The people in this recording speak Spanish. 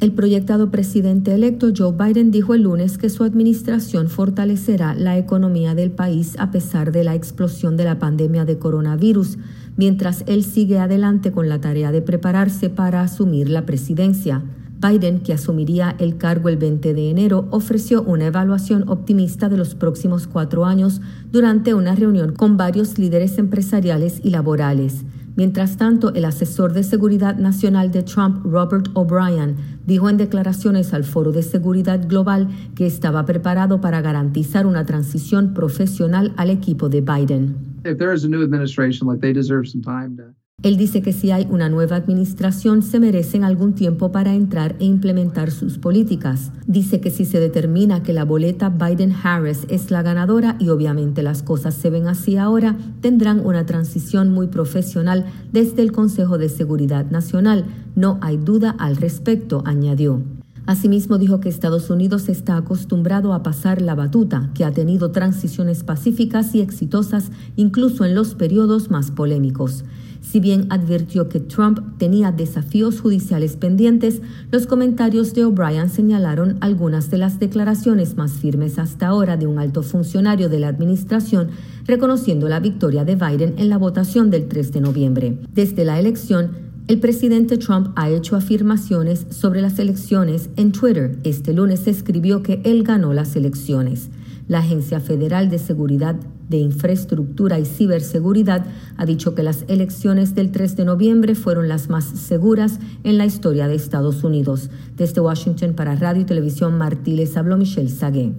El proyectado presidente electo Joe Biden dijo el lunes que su administración fortalecerá la economía del país a pesar de la explosión de la pandemia de coronavirus, mientras él sigue adelante con la tarea de prepararse para asumir la presidencia. Biden, que asumiría el cargo el 20 de enero, ofreció una evaluación optimista de los próximos cuatro años durante una reunión con varios líderes empresariales y laborales. Mientras tanto, el asesor de seguridad nacional de Trump, Robert O'Brien, dijo en declaraciones al Foro de Seguridad Global que estaba preparado para garantizar una transición profesional al equipo de Biden. Él dice que si hay una nueva administración se merecen algún tiempo para entrar e implementar sus políticas. Dice que si se determina que la boleta Biden-Harris es la ganadora y obviamente las cosas se ven así ahora, tendrán una transición muy profesional desde el Consejo de Seguridad Nacional. No hay duda al respecto, añadió. Asimismo dijo que Estados Unidos está acostumbrado a pasar la batuta, que ha tenido transiciones pacíficas y exitosas incluso en los periodos más polémicos. Si bien advirtió que Trump tenía desafíos judiciales pendientes, los comentarios de O'Brien señalaron algunas de las declaraciones más firmes hasta ahora de un alto funcionario de la administración, reconociendo la victoria de Biden en la votación del 3 de noviembre. Desde la elección, el presidente Trump ha hecho afirmaciones sobre las elecciones en Twitter. Este lunes escribió que él ganó las elecciones. La Agencia Federal de Seguridad de Infraestructura y Ciberseguridad ha dicho que las elecciones del 3 de noviembre fueron las más seguras en la historia de Estados Unidos. Desde Washington para Radio y Televisión Martí les habló Michelle Sagué.